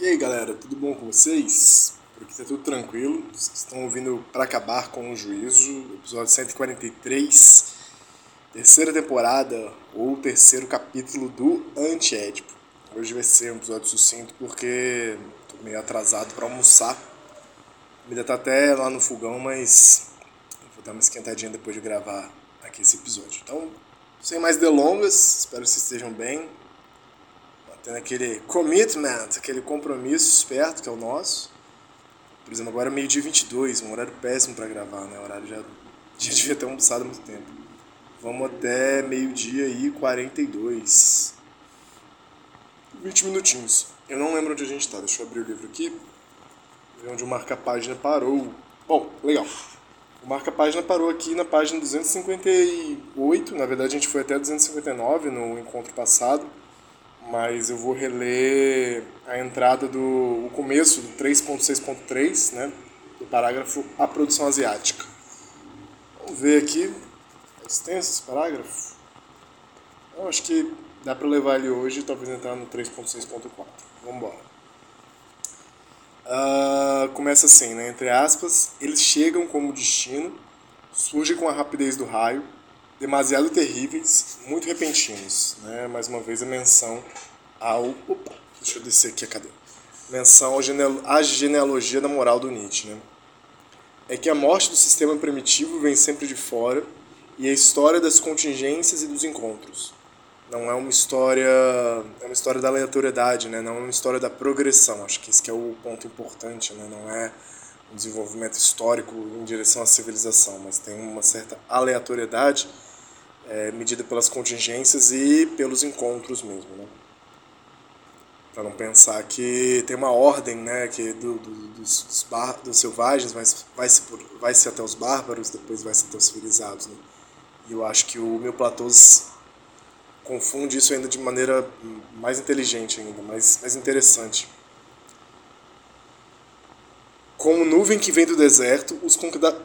E aí galera, tudo bom com vocês? Por aqui tá tudo tranquilo. Vocês estão ouvindo Para Acabar com o Juízo, episódio 143, terceira temporada ou terceiro capítulo do Antiédipo. Hoje vai ser um episódio sucinto porque tô meio atrasado para almoçar. A comida tá até lá no fogão, mas vou dar uma esquentadinha depois de gravar aqui esse episódio. Então, sem mais delongas, espero que vocês estejam bem, tendo aquele commitment, aquele compromisso esperto que é o nosso. Por exemplo, agora é meio-dia 22, um horário péssimo para gravar, né? O horário já, já devia ter almoçado há muito tempo. Vamos até meio-dia e 42. 20 minutinhos. Eu não lembro onde a gente está, deixa eu abrir o livro aqui. Ver onde o marca-página parou. Bom, legal. O marca-página parou aqui na página 258, na verdade a gente foi até 259 no encontro passado mas eu vou reler a entrada do o começo do 3.6.3, né, do parágrafo A Produção Asiática. Vamos ver aqui, é extenso esse parágrafo. Eu acho que dá para levar ele hoje e talvez entrar no 3.6.4. Vamos embora. Uh, começa assim, né, entre aspas, eles chegam como destino, surgem com a rapidez do raio, demasiado terríveis, muito repentinos. Né? Mais uma vez a menção ao. Opa, deixa eu descer aqui a cadeira. Menção à genealogia da moral do Nietzsche. Né? É que a morte do sistema primitivo vem sempre de fora e a história das contingências e dos encontros. Não é uma história. É uma história da aleatoriedade, né? não é uma história da progressão. Acho que esse que é o ponto importante. Né? Não é um desenvolvimento histórico em direção à civilização, mas tem uma certa aleatoriedade é, medida pelas contingências e pelos encontros mesmo, né? Para não pensar que tem uma ordem, né, que do, do, dos, dos, bar, dos selvagens vai, vai, se vai se até os bárbaros, depois vai se até os civilizados, né? E eu acho que o meu Platôs confunde isso ainda de maneira mais inteligente ainda, mais, mais interessante. Como nuvem que vem do deserto, os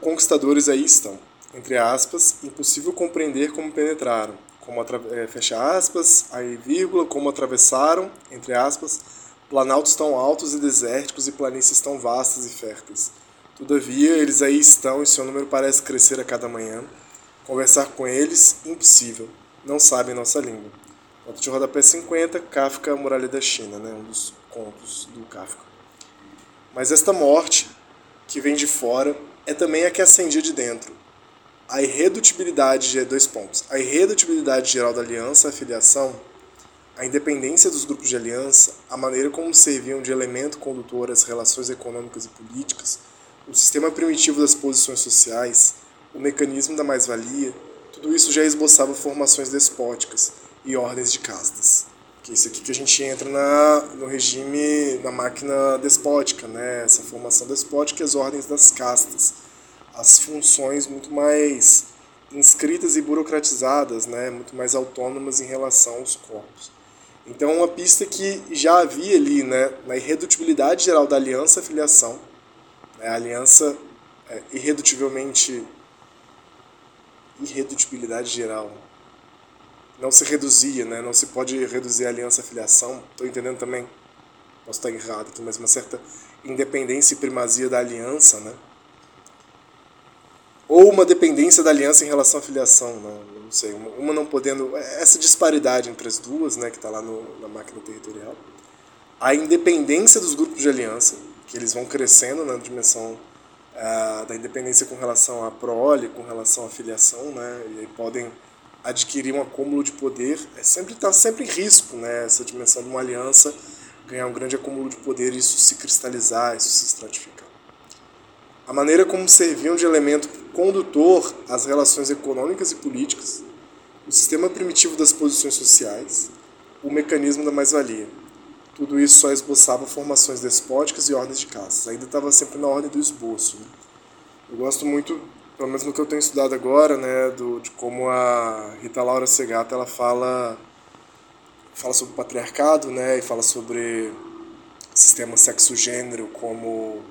conquistadores aí estão entre aspas, impossível compreender como penetraram, como é, fecha aspas, aí vírgula, como atravessaram, entre aspas, planaltos tão altos e desérticos e planícies tão vastas e férteis. Todavia, eles aí estão e seu número parece crescer a cada manhã. Conversar com eles, impossível. Não sabem nossa língua. Nota de rodapé 50, Kafka, Muralha da China, né? um dos contos do Kafka. Mas esta morte, que vem de fora, é também a que ascendia de dentro, a irredutibilidade de dois pontos. A irredutibilidade geral da aliança, a filiação, a independência dos grupos de aliança, a maneira como serviam de elemento condutor às relações econômicas e políticas, o sistema primitivo das posições sociais, o mecanismo da mais-valia, tudo isso já esboçava formações despóticas e ordens de castas. Que é isso aqui que a gente entra na, no regime, na máquina despótica, né? essa formação despótica e as ordens das castas as funções muito mais inscritas e burocratizadas, né, muito mais autônomas em relação aos corpos. Então, uma pista que já havia ali né, na irredutibilidade geral da aliança filiação, né, a aliança é, irredutivelmente. Irredutibilidade geral. Não se reduzia, né, não se pode reduzir a aliança filiação. Estou entendendo também? Posso estar errado, mas uma certa independência e primazia da aliança, né? ou uma dependência da aliança em relação à filiação, né? não sei, uma não podendo, essa disparidade entre as duas, né, que está lá no, na máquina territorial, a independência dos grupos de aliança, que eles vão crescendo na dimensão da independência com relação à prole, com relação à filiação, né, e aí podem adquirir um acúmulo de poder, é sempre está sempre em risco, né, essa dimensão de uma aliança ganhar um grande acúmulo de poder, isso se cristalizar, isso se estratificar. A maneira como serviam de elemento condutor às relações econômicas e políticas, o sistema primitivo das posições sociais, o mecanismo da mais-valia. Tudo isso só esboçava formações despóticas e ordens de caças. Ainda estava sempre na ordem do esboço. Né? Eu gosto muito, pelo menos no que eu tenho estudado agora, né, do, de como a Rita Laura Segata ela fala, fala sobre o patriarcado né, e fala sobre sistema sexo-gênero como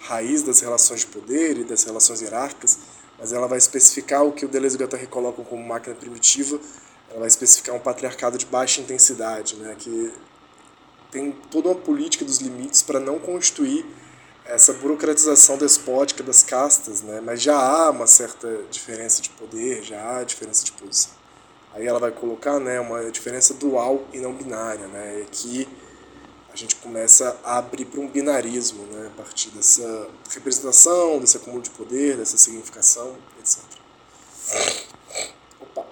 raiz das relações de poder e das relações hierárquicas, mas ela vai especificar o que o Deleuze e Guattari colocam como máquina primitiva, ela vai especificar um patriarcado de baixa intensidade, né, que tem toda uma política dos limites para não constituir essa burocratização despótica das castas, né, mas já há uma certa diferença de poder, já há diferença de posição. Aí ela vai colocar né, uma diferença dual e não binária, né, que a gente começa a abrir para um binarismo, né, a partir dessa representação, desse acúmulo de poder, dessa significação, etc. Opa,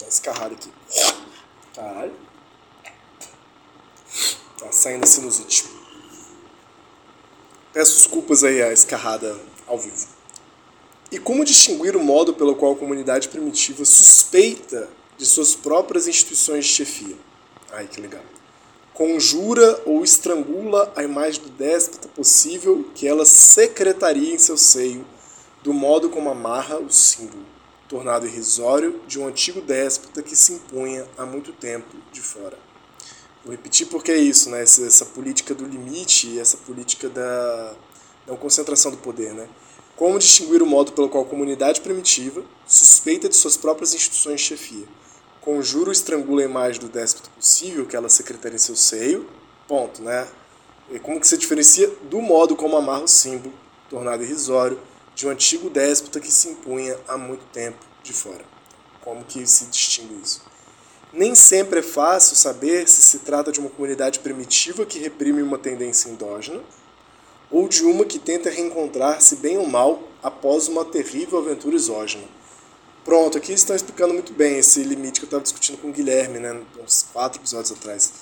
eu escarrado aqui. Caralho. Tá saindo a sinusite. Peço desculpas aí a escarrada ao vivo. E como distinguir o modo pelo qual a comunidade primitiva suspeita de suas próprias instituições de chefia? Ai, que legal conjura ou estrangula a imagem do déspota possível que ela secretaria em seu seio, do modo como amarra o símbolo, tornado irrisório de um antigo déspota que se impunha há muito tempo de fora. Vou repetir porque é isso, né? essa, essa política do limite essa política da não concentração do poder. Né? Como distinguir o modo pelo qual a comunidade primitiva suspeita de suas próprias instituições de chefia? conjura ou estrangula a imagem do déspota possível que ela secretaria em seu seio, ponto, né? E como que se diferencia do modo como amarra o símbolo, tornado irrisório, de um antigo déspota que se impunha há muito tempo de fora. Como que se distingue isso? Nem sempre é fácil saber se se trata de uma comunidade primitiva que reprime uma tendência endógena ou de uma que tenta reencontrar-se bem ou mal após uma terrível aventura exógena. Pronto, aqui estão explicando muito bem esse limite que eu estava discutindo com o Guilherme, né, uns quatro episódios atrás.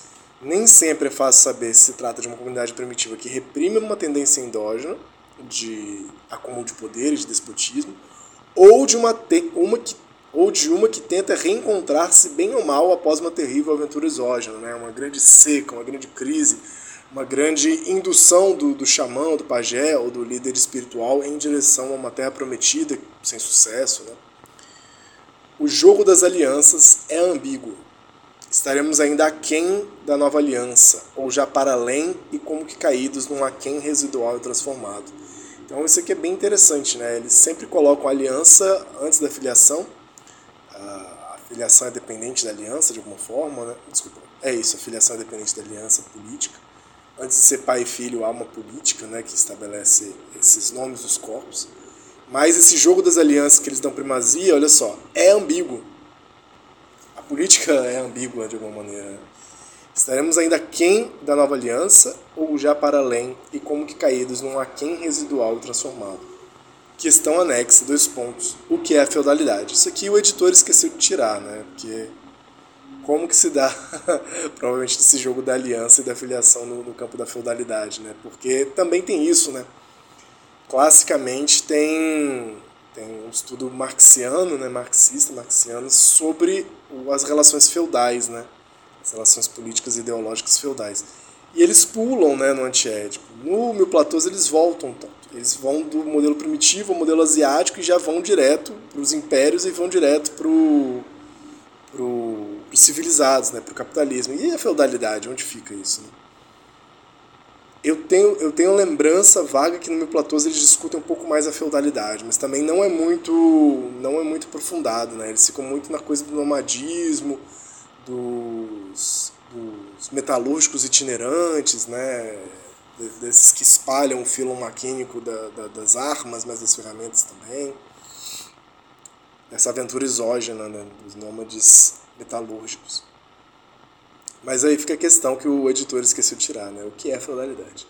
Nem sempre é fácil saber se se trata de uma comunidade primitiva que reprime uma tendência endógena de acúmulo de poder e de despotismo, ou de uma, uma que, ou de uma que tenta reencontrar-se bem ou mal após uma terrível aventura exógena, né, uma grande seca, uma grande crise, uma grande indução do, do xamã, do pajé ou do líder espiritual em direção a uma terra prometida sem sucesso, né? O jogo das alianças é ambíguo. Estaremos ainda aquém da nova aliança, ou já para além e como que caídos num aquém residual e transformado. Então isso aqui é bem interessante, né? Eles sempre colocam a aliança antes da filiação. A filiação é dependente da aliança de alguma forma, né? Desculpa. É isso, a filiação é dependente da aliança política. Antes de ser pai e filho, há uma política né, que estabelece esses nomes dos corpos. Mas esse jogo das alianças que eles dão primazia, olha só, é ambíguo. A política é ambígua de alguma maneira. Estaremos ainda quem da nova aliança ou já para além e como que caídos num aquém residual transformado. Questão anexa, dois pontos. O que é a feudalidade? Isso aqui o editor esqueceu de tirar, né? Porque como que se dá provavelmente esse jogo da aliança e da filiação no, no campo da feudalidade, né? Porque também tem isso, né? classicamente tem, tem um estudo marxiano, né, marxista, marxiano, sobre as relações feudais, né, as relações políticas e ideológicas feudais. E eles pulam né, no antiédipo. No Mil Platôs eles voltam tanto. Eles vão do modelo primitivo ao modelo asiático e já vão direto para os impérios e vão direto para pro, os civilizados, né, para o capitalismo. E a feudalidade, onde fica isso? Né? Eu tenho, eu tenho lembrança vaga que no meu platô eles discutem um pouco mais a feudalidade, mas também não é muito não é muito aprofundado, né? Eles ficam muito na coisa do nomadismo, dos, dos metalúrgicos itinerantes, né? Desses que espalham o filo maquínico da, da, das armas, mas das ferramentas também. Essa aventura exógena né? dos nômades metalúrgicos. Mas aí fica a questão que o editor esqueceu de tirar, né? O que é feudalidade?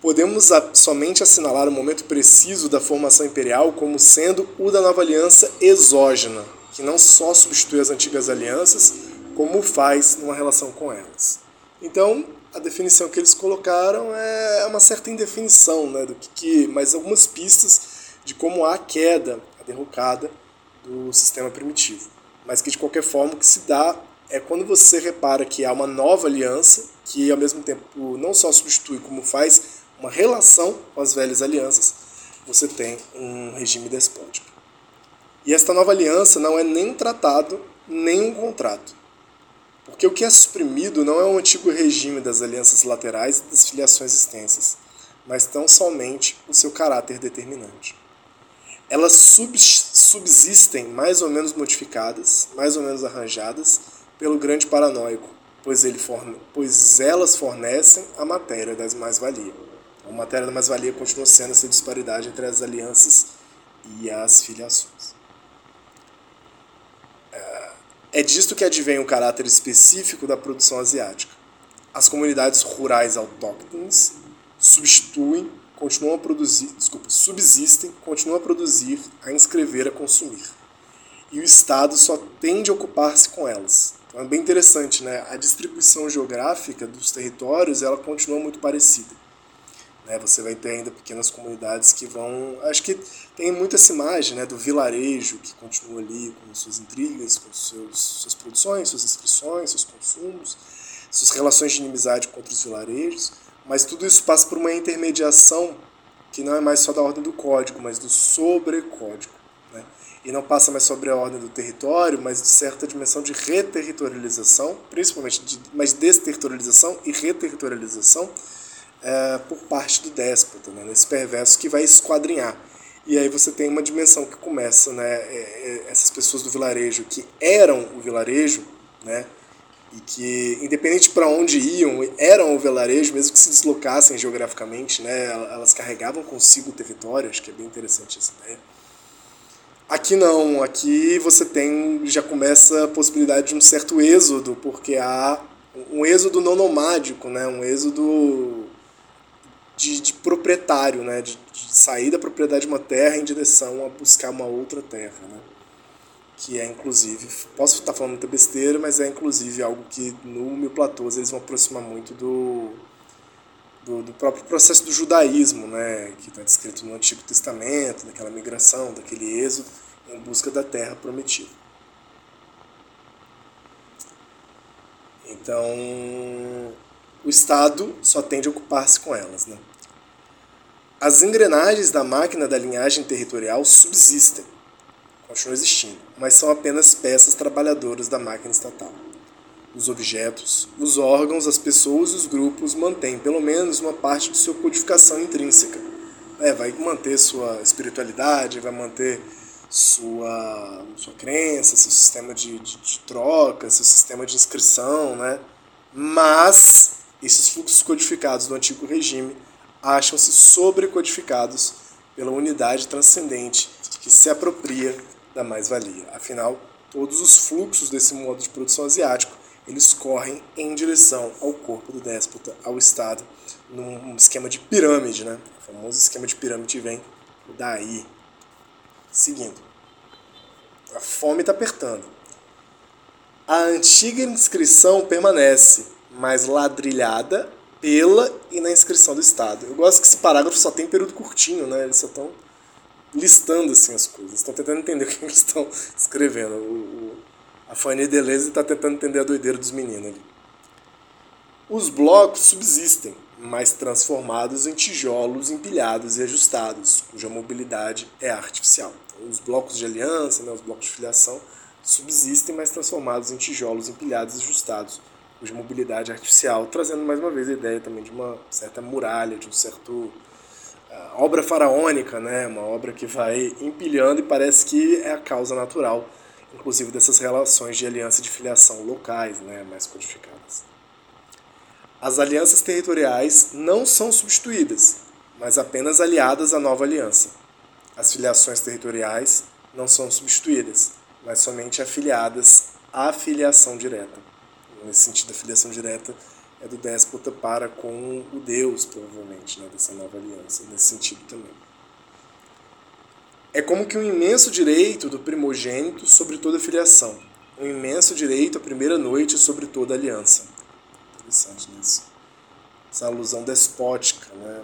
Podemos somente assinalar o momento preciso da formação imperial como sendo o da nova aliança exógena, que não só substitui as antigas alianças, como faz numa relação com elas. Então, a definição que eles colocaram é uma certa indefinição, né, do que, que mas algumas pistas de como há a queda, a derrocada do sistema primitivo. mas que de qualquer forma o que se dá é quando você repara que há uma nova aliança que ao mesmo tempo não só substitui como faz uma relação com as velhas alianças, você tem um regime despótico. E esta nova aliança não é nem um tratado, nem um contrato. Porque o que é suprimido não é o antigo regime das alianças laterais e das filiações extensas, mas tão somente o seu caráter determinante. Elas subsistem mais ou menos modificadas, mais ou menos arranjadas, pelo grande paranoico, pois, ele forne... pois elas fornecem a matéria das mais-valia. A matéria da mais-valia continua sendo essa disparidade entre as alianças e as filiações. É disto que advém o caráter específico da produção asiática. As comunidades rurais autóctones substituem, continuam a produzir, desculpa, subsistem, continuam a produzir, a inscrever, a consumir. E o Estado só tende a ocupar-se com elas. Então é bem interessante, né? A distribuição geográfica dos territórios ela continua muito parecida. Né? Você vai ter ainda pequenas comunidades que vão. Acho que tem muito essa imagem né, do vilarejo que continua ali com suas intrigas, com seus, suas produções, suas inscrições, seus consumos, suas relações de inimizade contra os vilarejos, mas tudo isso passa por uma intermediação que não é mais só da ordem do código, mas do sobrecódigo. Né? E não passa mais sobre a ordem do território, mas de certa dimensão de reterritorialização, principalmente de, mas desterritorialização e reterritorialização é, por parte do déspota, né, nesse perverso que vai esquadrinhar. E aí você tem uma dimensão que começa, né, é, é, essas pessoas do vilarejo que eram o vilarejo, né, e que, independente para onde iam, eram o vilarejo, mesmo que se deslocassem geograficamente, né, elas carregavam consigo o território, acho que é bem interessante essa ideia. Aqui não, aqui você tem, já começa a possibilidade de um certo êxodo, porque há um êxodo não nomádico, né, um êxodo de, de proprietário, né? De, de, sair da propriedade de uma terra em direção a buscar uma outra terra, né? que é inclusive, posso estar falando muita besteira, mas é inclusive algo que no Mil Platôs eles vão aproximar muito do, do, do próprio processo do judaísmo, né? que está descrito no Antigo Testamento, daquela migração, daquele êxodo em busca da terra prometida. Então, o Estado só tende a ocupar-se com elas. Né? As engrenagens da máquina da linhagem territorial subsistem, continuam existindo, mas são apenas peças trabalhadoras da máquina estatal. Os objetos, os órgãos, as pessoas e os grupos mantêm pelo menos uma parte de sua codificação intrínseca. É, vai manter sua espiritualidade, vai manter sua, sua crença, seu sistema de, de, de troca, seu sistema de inscrição, né? mas esses fluxos codificados do antigo regime acham-se sobrecodificados pela unidade transcendente que se apropria da mais-valia. Afinal, todos os fluxos desse modo de produção asiático eles correm em direção ao corpo do déspota, ao Estado, num esquema de pirâmide, né? O famoso esquema de pirâmide vem daí. Seguindo. A fome está apertando. A antiga inscrição permanece, mas ladrilhada pela e na inscrição do Estado. Eu gosto que esse parágrafo só tem período curtinho, né? Eles só estão listando assim as coisas, estão tentando entender o que eles estão escrevendo. O, o, a Fanny Deleuze está tentando entender a doideira dos meninos ali. Os blocos subsistem, mas transformados em tijolos empilhados e ajustados, cuja mobilidade é artificial. Então, os blocos de aliança, né, os blocos de filiação, subsistem, mas transformados em tijolos empilhados e ajustados, de mobilidade artificial, trazendo mais uma vez a ideia também de uma certa muralha, de um certo uh, obra faraônica, né? Uma obra que vai empilhando e parece que é a causa natural, inclusive dessas relações de aliança de filiação locais, né? Mais codificadas. As alianças territoriais não são substituídas, mas apenas aliadas à nova aliança. As filiações territoriais não são substituídas, mas somente afiliadas à filiação direta nesse sentido, a filiação direta é do déspota para com o Deus, provavelmente, né, dessa nova aliança, nesse sentido também. É como que um imenso direito do primogênito sobre toda filiação, um imenso direito à primeira noite sobre toda aliança. Interessante nisso. Essa alusão despótica. Né?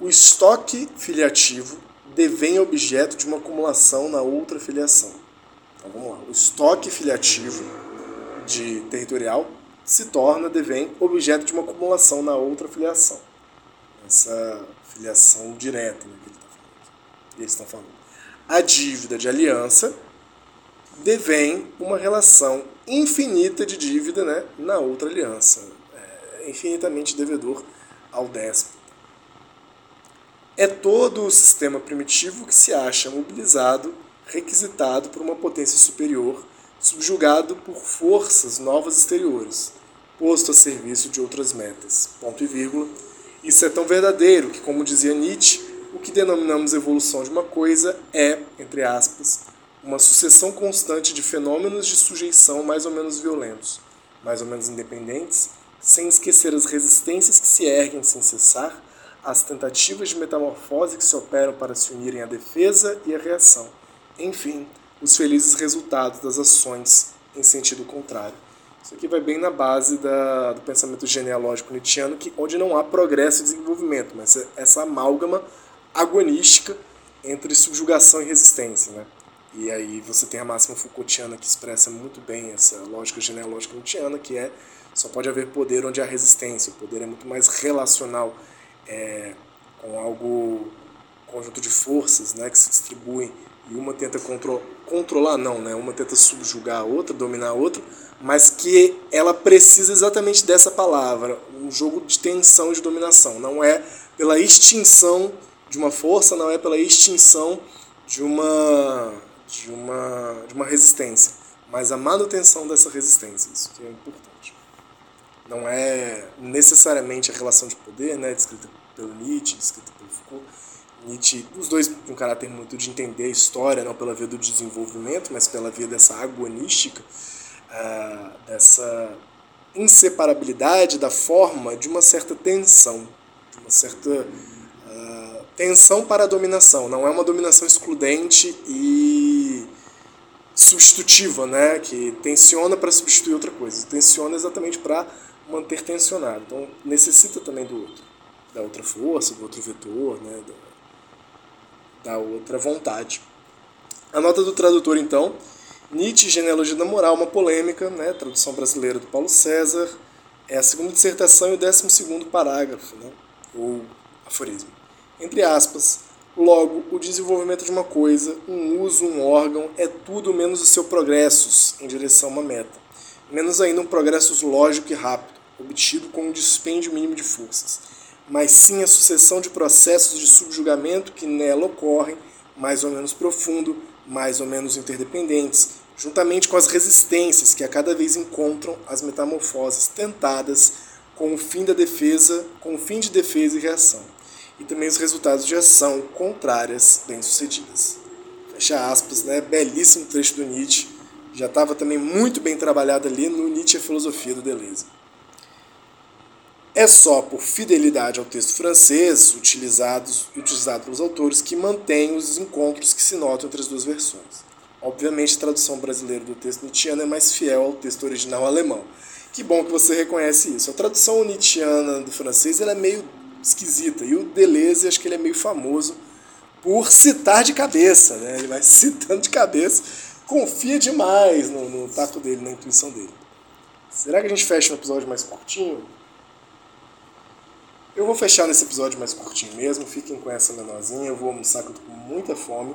O estoque filiativo devém objeto de uma acumulação na outra filiação Então vamos lá. O estoque filiativo de territorial se torna, devém, objeto de uma acumulação na outra filiação. Essa filiação direta né, que ele tá falando eles estão falando. A dívida de aliança devém uma relação infinita de dívida né, na outra aliança. É infinitamente devedor ao déspota. É todo o sistema primitivo que se acha mobilizado, requisitado por uma potência superior, subjugado por forças novas exteriores, posto a serviço de outras metas. Ponto e vírgula. Isso é tão verdadeiro que, como dizia Nietzsche, o que denominamos evolução de uma coisa é, entre aspas, uma sucessão constante de fenômenos de sujeição mais ou menos violentos, mais ou menos independentes, sem esquecer as resistências que se erguem sem cessar, as tentativas de metamorfose que se operam para se unirem à defesa e à reação, enfim, os felizes resultados das ações em sentido contrário. Isso aqui vai bem na base da, do pensamento genealógico nietzschiano, que, onde não há progresso e desenvolvimento, mas essa amálgama agonística entre subjugação e resistência. Né? E aí você tem a máxima Foucaultiana que expressa muito bem essa lógica genealógica nietzschiana, que é só pode haver poder onde há resistência. O poder é muito mais relacional é, com algo, conjunto de forças né, que se distribuem e uma tenta contro controlar, não, né? uma tenta subjugar a outra, dominar a outra, mas que ela precisa exatamente dessa palavra, um jogo de tensão e de dominação. Não é pela extinção de uma força, não é pela extinção de uma de uma, de uma resistência, mas a manutenção dessa resistência, isso que é importante. Não é necessariamente a relação de poder, né, descrita pelo Nietzsche, descrita pelo Foucault. Nietzsche, os dois de um caráter muito de entender a história, não pela via do desenvolvimento, mas pela via dessa agonística, uh, dessa inseparabilidade da forma de uma certa tensão, de uma certa uh, tensão para a dominação. Não é uma dominação excludente e substitutiva, né? que tensiona para substituir outra coisa. Tensiona exatamente para manter tensionado. Então necessita também do outro, da outra força, do outro vetor, né? Da, outra vontade. A nota do tradutor, então, Nietzsche, Genealogia da Moral, uma polêmica, né? tradução brasileira do Paulo César, é a segunda dissertação e o décimo segundo parágrafo, né? ou aforismo. Entre aspas, Logo, o desenvolvimento de uma coisa, um uso, um órgão, é tudo menos o seu progressos em direção a uma meta. Menos ainda um progresso lógico e rápido, obtido com um dispêndio mínimo de forças. Mas sim a sucessão de processos de subjugamento que nela ocorrem, mais ou menos profundo, mais ou menos interdependentes, juntamente com as resistências que a cada vez encontram as metamorfoses tentadas com o fim da defesa, com o fim de defesa e reação e também os resultados de ação contrárias bem-sucedidas. Fecha aspas, né? Belíssimo trecho do Nietzsche. Já estava também muito bem trabalhado ali no Nietzsche a Filosofia do Deleuze. É só por fidelidade ao texto francês utilizados, utilizado pelos autores que mantém os encontros que se notam entre as duas versões. Obviamente, a tradução brasileira do texto nietzschiano é mais fiel ao texto original alemão. Que bom que você reconhece isso. A tradução nietzschiana do francês ela é meio esquisita. E o Deleuze, acho que ele é meio famoso por citar de cabeça, né? Ele vai citando de cabeça, confia demais no, no tato dele, na intuição dele. Será que a gente fecha um episódio mais curtinho? Eu vou fechar nesse episódio mais curtinho mesmo, fiquem com essa menorzinha, eu vou almoçar que eu tô com muita fome,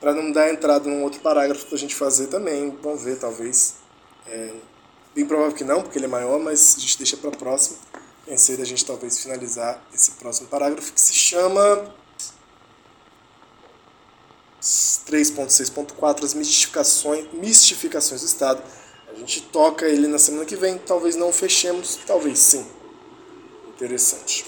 para não dar entrada num outro parágrafo pra gente fazer também, vamos ver, talvez. É, bem provável que não, porque ele é maior, mas a gente deixa para próxima pensei da gente talvez finalizar esse próximo parágrafo que se chama 3.6.4 as mistificações, mistificações do Estado. A gente toca ele na semana que vem, talvez não fechemos, talvez sim. Interessante.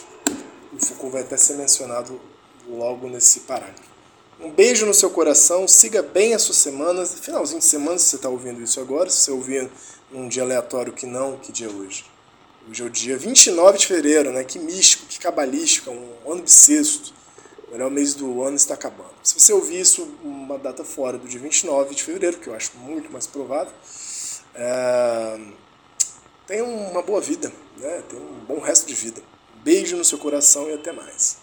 O Foucault vai até ser mencionado logo nesse parágrafo. Um beijo no seu coração, siga bem a sua semana, finalzinho de semana, se você está ouvindo isso agora, se você ouvir num dia aleatório que não, que dia é hoje? Hoje é o dia 29 de fevereiro, né? Que místico, que cabalístico, é um ano bissexto. O melhor mês do ano está acabando. Se você ouvir isso uma data fora do dia 29 de fevereiro, que eu acho muito mais provável, é... tenha uma boa vida, né? tenha um bom resto de vida. Beijo no seu coração e até mais.